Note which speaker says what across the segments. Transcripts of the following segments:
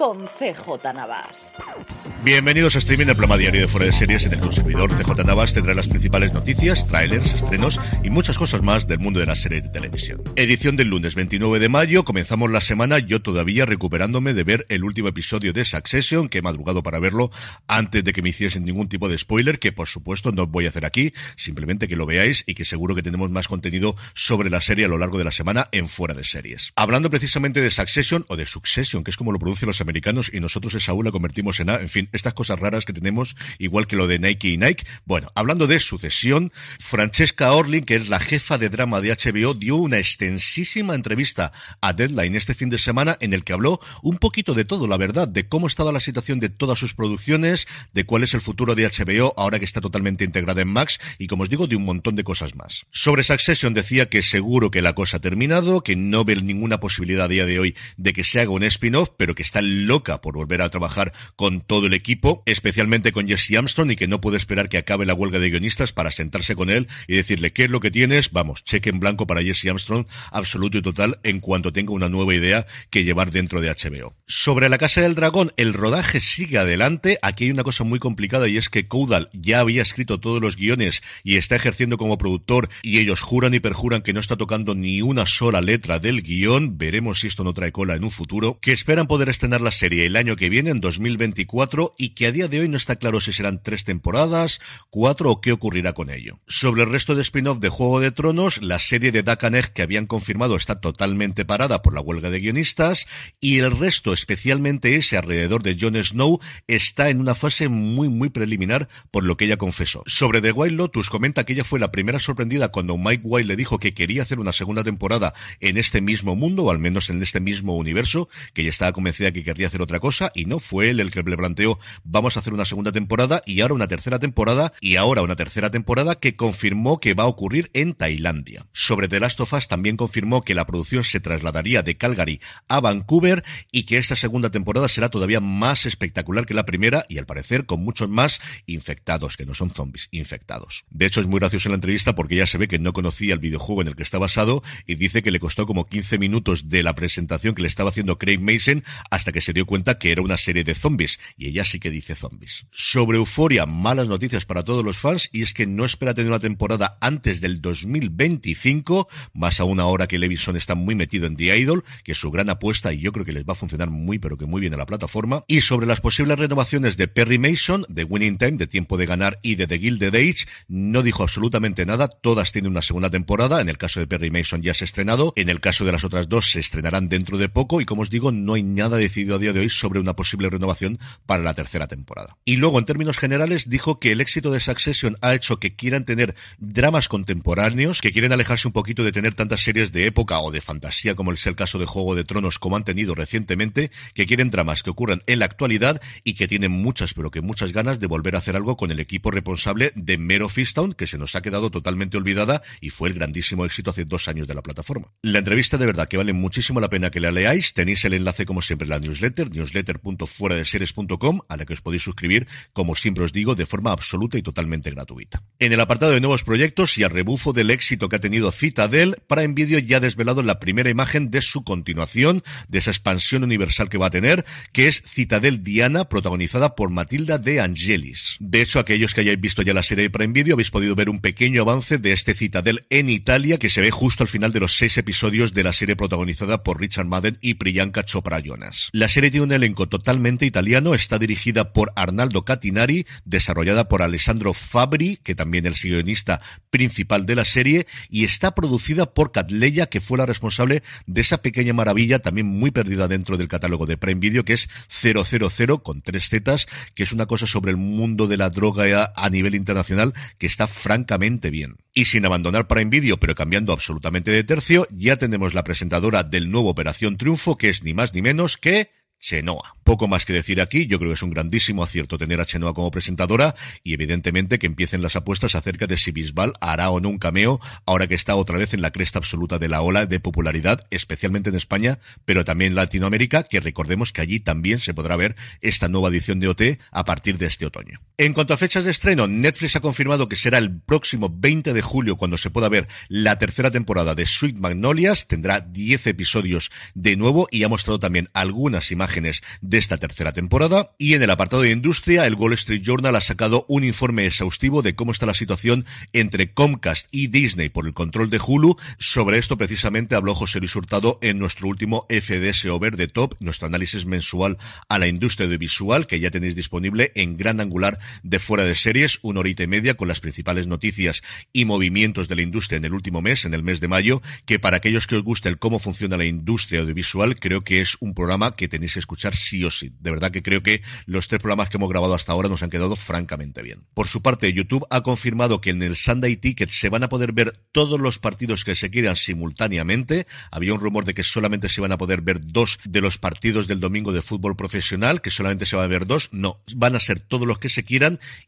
Speaker 1: con CJ Navas.
Speaker 2: Bienvenidos a Streaming, el programa diario de Fuera de Series en el que un servidor CJ Navas tendrá las principales noticias, trailers, estrenos y muchas cosas más del mundo de las series de televisión. Edición del lunes 29 de mayo, comenzamos la semana yo todavía recuperándome de ver el último episodio de Succession, que he madrugado para verlo antes de que me hiciesen ningún tipo de spoiler, que por supuesto no voy a hacer aquí, simplemente que lo veáis y que seguro que tenemos más contenido sobre la serie a lo largo de la semana en Fuera de Series. Hablando precisamente de Succession o de Succession, que es como lo pronuncian los americanos y nosotros esa U la convertimos en A. En fin, estas cosas raras que tenemos, igual que lo de Nike y Nike. Bueno, hablando de sucesión, Francesca Orling, que es la jefa de drama de HBO, dio una extensísima entrevista a Deadline este fin de semana en el que habló un poquito de todo, la verdad, de cómo estaba la situación de todas sus producciones, de cuál es el futuro de HBO ahora que está totalmente integrada en Max y, como os digo, de un montón de cosas más. Sobre Succession decía que seguro que la cosa ha terminado, que no ve ninguna posibilidad a día de hoy de que se haga un spin-off, pero que está loca por volver a trabajar con todo el equipo, especialmente con Jesse Armstrong y que no puede esperar que acabe la huelga de guionistas para sentarse con él y decirle qué es lo que tienes, vamos, cheque en blanco para Jesse Armstrong, absoluto y total en cuanto tenga una nueva idea que llevar dentro de HBO. Sobre la Casa del Dragón, el rodaje sigue adelante, aquí hay una cosa muy complicada y es que Caudal ya había escrito todos los guiones y está ejerciendo como productor y ellos juran y perjuran que no está tocando ni una sola letra del guion, veremos si esto no trae cola en un futuro, que esperan poder estrenar la serie el año que viene, en 2024, y que a día de hoy no está claro si serán tres temporadas, cuatro o qué ocurrirá con ello. Sobre el resto de spin-off de Juego de Tronos, la serie de Dakaneg que habían confirmado está totalmente parada por la huelga de guionistas, y el resto, especialmente ese alrededor de Jon Snow, está en una fase muy, muy preliminar por lo que ella confesó. Sobre The Wild Lotus, comenta que ella fue la primera sorprendida cuando Mike White le dijo que quería hacer una segunda temporada en este mismo mundo, o al menos en este mismo universo, que ella estaba convencida que querría hacer otra cosa, y no fue él el que le planteó vamos a hacer una segunda temporada y ahora una tercera temporada y ahora una tercera temporada que confirmó que va a ocurrir en Tailandia. Sobre The Last of Us también confirmó que la producción se trasladaría de Calgary a Vancouver y que esta segunda temporada será todavía más espectacular que la primera y al parecer con muchos más infectados, que no son zombies, infectados. De hecho es muy gracioso la entrevista porque ya se ve que no conocía el videojuego en el que está basado y dice que le costó como 15 minutos de la presentación que le estaba haciendo Craig Mason hasta que se dio cuenta que era una serie de zombies y ella sí que dice zombies. Sobre Euforia, malas noticias para todos los fans y es que no espera tener una temporada antes del 2025, más aún ahora que Levison está muy metido en The Idol, que es su gran apuesta y yo creo que les va a funcionar muy pero que muy bien a la plataforma. Y sobre las posibles renovaciones de Perry Mason, de Winning Time, de Tiempo de Ganar y de The Gilded Age, no dijo absolutamente nada, todas tienen una segunda temporada, en el caso de Perry Mason ya se ha estrenado, en el caso de las otras dos se estrenarán dentro de poco y como os digo, no hay nada decidido a día de hoy sobre una posible renovación para la tercera temporada. Y luego, en términos generales, dijo que el éxito de Succession ha hecho que quieran tener dramas contemporáneos, que quieren alejarse un poquito de tener tantas series de época o de fantasía como es el caso de Juego de Tronos como han tenido recientemente, que quieren dramas que ocurran en la actualidad y que tienen muchas, pero que muchas ganas de volver a hacer algo con el equipo responsable de Mero Fistown, que se nos ha quedado totalmente olvidada y fue el grandísimo éxito hace dos años de la plataforma. La entrevista de verdad que vale muchísimo la pena que la leáis. Tenéis el enlace, como siempre, en la newsletter, newsletter.fueradeseries.com, a la que os podéis suscribir, como siempre os digo, de forma absoluta y totalmente gratuita. En el apartado de nuevos proyectos y a rebufo del éxito que ha tenido Citadel, para Video ya ha desvelado la primera imagen de su continuación, de esa expansión universal que va a tener, que es Citadel Diana, protagonizada por Matilda de Angelis. De hecho, aquellos que hayáis visto ya la serie de Prime Video habéis podido ver un pequeño avance de este Citadel en Italia, que se ve justo al final de los seis episodios de la serie protagonizada por Richard Madden y Priyanka Chopra Jonas. Serie tiene un elenco totalmente italiano, está dirigida por Arnaldo Catinari, desarrollada por Alessandro Fabri, que también es el guionista principal de la serie, y está producida por Catleya, que fue la responsable de esa pequeña maravilla también muy perdida dentro del catálogo de Prime Video, que es 000 con tres zetas, que es una cosa sobre el mundo de la droga a nivel internacional que está francamente bien. Y sin abandonar Prime Video, pero cambiando absolutamente de tercio, ya tenemos la presentadora del nuevo Operación Triunfo, que es ni más ni menos que Chenoa. Poco más que decir aquí, yo creo que es un grandísimo acierto tener a Chenoa como presentadora y evidentemente que empiecen las apuestas acerca de si Bisbal hará o no un cameo ahora que está otra vez en la cresta absoluta de la ola de popularidad, especialmente en España, pero también en Latinoamérica, que recordemos que allí también se podrá ver esta nueva edición de OT a partir de este otoño. En cuanto a fechas de estreno, Netflix ha confirmado que será el próximo 20 de julio cuando se pueda ver la tercera temporada de Sweet Magnolias, tendrá 10 episodios de nuevo y ha mostrado también algunas imágenes de esta tercera temporada. Y en el apartado de industria, el Wall Street Journal ha sacado un informe exhaustivo de cómo está la situación entre Comcast y Disney por el control de Hulu. Sobre esto precisamente habló José Luis Hurtado en nuestro último FDS Over the Top, nuestro análisis mensual a la industria audiovisual, que ya tenéis disponible en gran angular de fuera de series, una horita y media con las principales noticias y movimientos de la industria en el último mes, en el mes de mayo, que para aquellos que os guste el cómo funciona la industria audiovisual, creo que es un programa que tenéis escuchar sí o sí. De verdad que creo que los tres programas que hemos grabado hasta ahora nos han quedado francamente bien. Por su parte, YouTube ha confirmado que en el Sunday Ticket se van a poder ver todos los partidos que se quieran simultáneamente. Había un rumor de que solamente se van a poder ver dos de los partidos del domingo de fútbol profesional, que solamente se van a ver dos. No, van a ser todos los que se quieran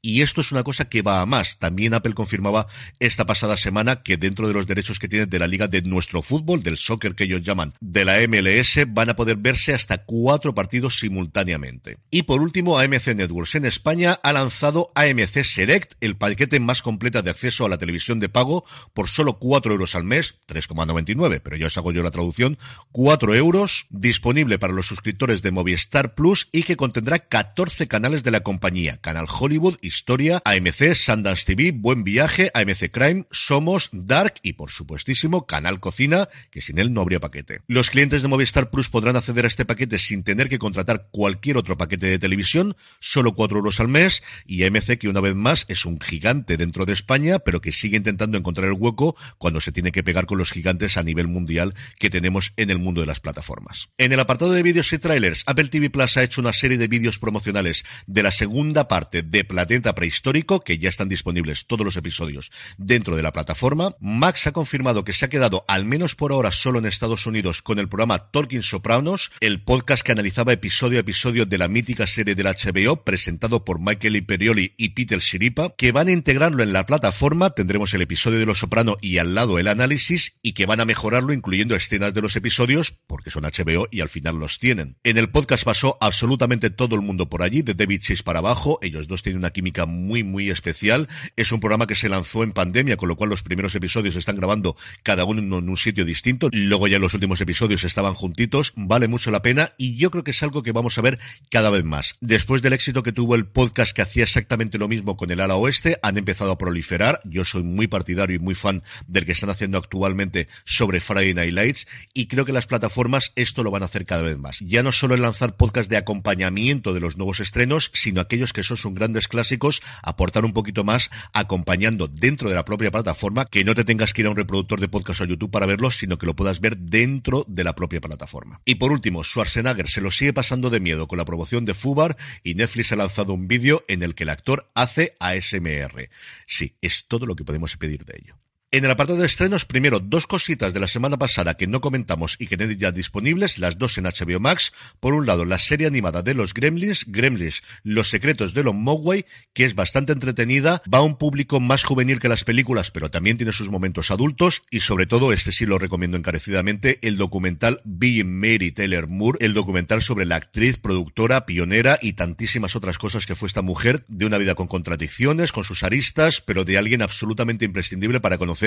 Speaker 2: y esto es una cosa que va a más. También Apple confirmaba esta pasada semana que dentro de los derechos que tiene de la liga de nuestro fútbol, del soccer que ellos llaman, de la MLS, van a poder verse hasta cuatro partidos simultáneamente. Y por último, AMC Networks en España ha lanzado AMC Select, el paquete más completo de acceso a la televisión de pago por solo 4 euros al mes, 3,99, pero ya os hago yo la traducción, 4 euros, disponible para los suscriptores de Movistar Plus y que contendrá 14 canales de la compañía, Canal Hollywood, Historia, AMC, Sundance TV, Buen Viaje, AMC Crime, Somos, Dark y por supuestísimo Canal Cocina, que sin él no habría paquete. Los clientes de Movistar Plus podrán acceder a este paquete sin tener que contratar cualquier otro paquete de televisión, solo 4 euros al mes, y AMC que una vez más es un gigante dentro de España, pero que sigue intentando encontrar el hueco cuando se tiene que pegar con los gigantes a nivel mundial que tenemos en el mundo de las plataformas. En el apartado de vídeos y trailers, Apple TV Plus ha hecho una serie de vídeos promocionales de la segunda parte de Planeta Prehistórico, que ya están disponibles todos los episodios dentro de la plataforma. Max ha confirmado que se ha quedado, al menos por ahora, solo en Estados Unidos con el programa Talking Sopranos, el podcast que analizaba episodio a episodio de la mítica serie del HBO presentado por Michael Imperioli y Peter Shiripa, que van a integrarlo en la plataforma, tendremos el episodio de Los Soprano y al lado el análisis, y que van a mejorarlo incluyendo escenas de los episodios, porque son HBO y al final los tienen. En el podcast pasó absolutamente todo el mundo por allí, de David Chase para abajo, ellos dos tienen una química muy muy especial, es un programa que se lanzó en pandemia, con lo cual los primeros episodios se están grabando cada uno en un sitio distinto, luego ya los últimos episodios estaban juntitos, vale mucho la pena, y yo creo que es algo que vamos a ver cada vez más. Después del éxito que tuvo el podcast que hacía exactamente lo mismo con el ala oeste, han empezado a proliferar. Yo soy muy partidario y muy fan del que están haciendo actualmente sobre Friday Night Lights y creo que las plataformas esto lo van a hacer cada vez más. Ya no solo el lanzar podcast de acompañamiento de los nuevos estrenos, sino aquellos que son grandes clásicos, aportar un poquito más acompañando dentro de la propia plataforma, que no te tengas que ir a un reproductor de podcast o YouTube para verlos, sino que lo puedas ver dentro de la propia plataforma. Y por último, Schwarzenegger se lo sigue pasando de miedo con la promoción de Fubar y Netflix ha lanzado un vídeo en el que el actor hace ASMR. Sí, es todo lo que podemos pedir de ello. En el apartado de estrenos, primero, dos cositas de la semana pasada que no comentamos y que tienen ya disponibles, las dos en HBO Max. Por un lado, la serie animada de los Gremlins, Gremlins, Los secretos de los Mogwai, que es bastante entretenida, va a un público más juvenil que las películas, pero también tiene sus momentos adultos, y sobre todo, este sí lo recomiendo encarecidamente, el documental Being Mary Taylor Moore, el documental sobre la actriz, productora, pionera y tantísimas otras cosas que fue esta mujer, de una vida con contradicciones, con sus aristas, pero de alguien absolutamente imprescindible para conocer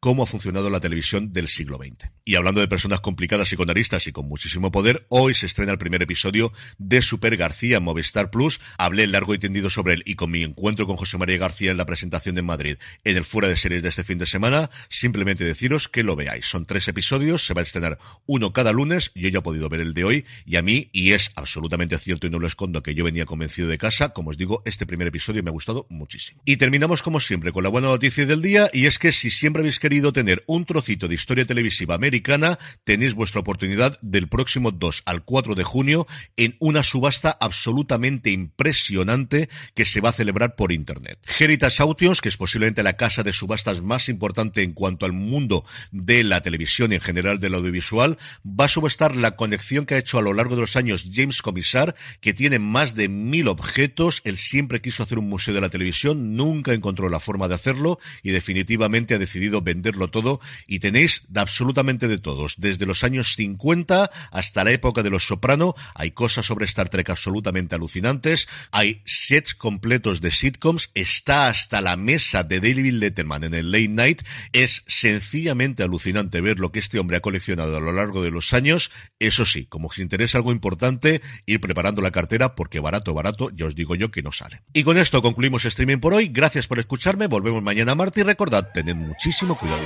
Speaker 2: cómo ha funcionado la televisión del siglo XX. Y hablando de personas complicadas y con aristas y con muchísimo poder, hoy se estrena el primer episodio de Super García en Movistar Plus. Hablé largo y tendido sobre él y con mi encuentro con José María García en la presentación de Madrid en el fuera de series de este fin de semana. Simplemente deciros que lo veáis. Son tres episodios, se va a estrenar uno cada lunes. Yo ya he podido ver el de hoy y a mí, y es absolutamente cierto y no lo escondo, que yo venía convencido de casa. Como os digo, este primer episodio me ha gustado muchísimo. Y terminamos como siempre con la buena noticia del día y es que si siempre habéis querido tener un trocito de historia televisiva americana, tenéis vuestra oportunidad del próximo 2 al 4 de junio en una subasta absolutamente impresionante que se va a celebrar por internet. Heritage Auctions, que es posiblemente la casa de subastas más importante en cuanto al mundo de la televisión y en general del audiovisual, va a subastar la conexión que ha hecho a lo largo de los años James Comisar, que tiene más de mil objetos. Él siempre quiso hacer un museo de la televisión, nunca encontró la forma de hacerlo y definitivamente ha decidido venderlo todo y tenéis absolutamente de todos, desde los años 50 hasta la época de los Soprano, hay cosas sobre Star Trek absolutamente alucinantes, hay sets completos de sitcoms, está hasta la mesa de David Letterman en el Late Night, es sencillamente alucinante ver lo que este hombre ha coleccionado a lo largo de los años, eso sí, como os interesa algo importante, ir preparando la cartera porque barato, barato, ya os digo yo que no sale. Y con esto concluimos streaming por hoy, gracias por escucharme, volvemos mañana martes y recordad, tened muchísimo cuidado.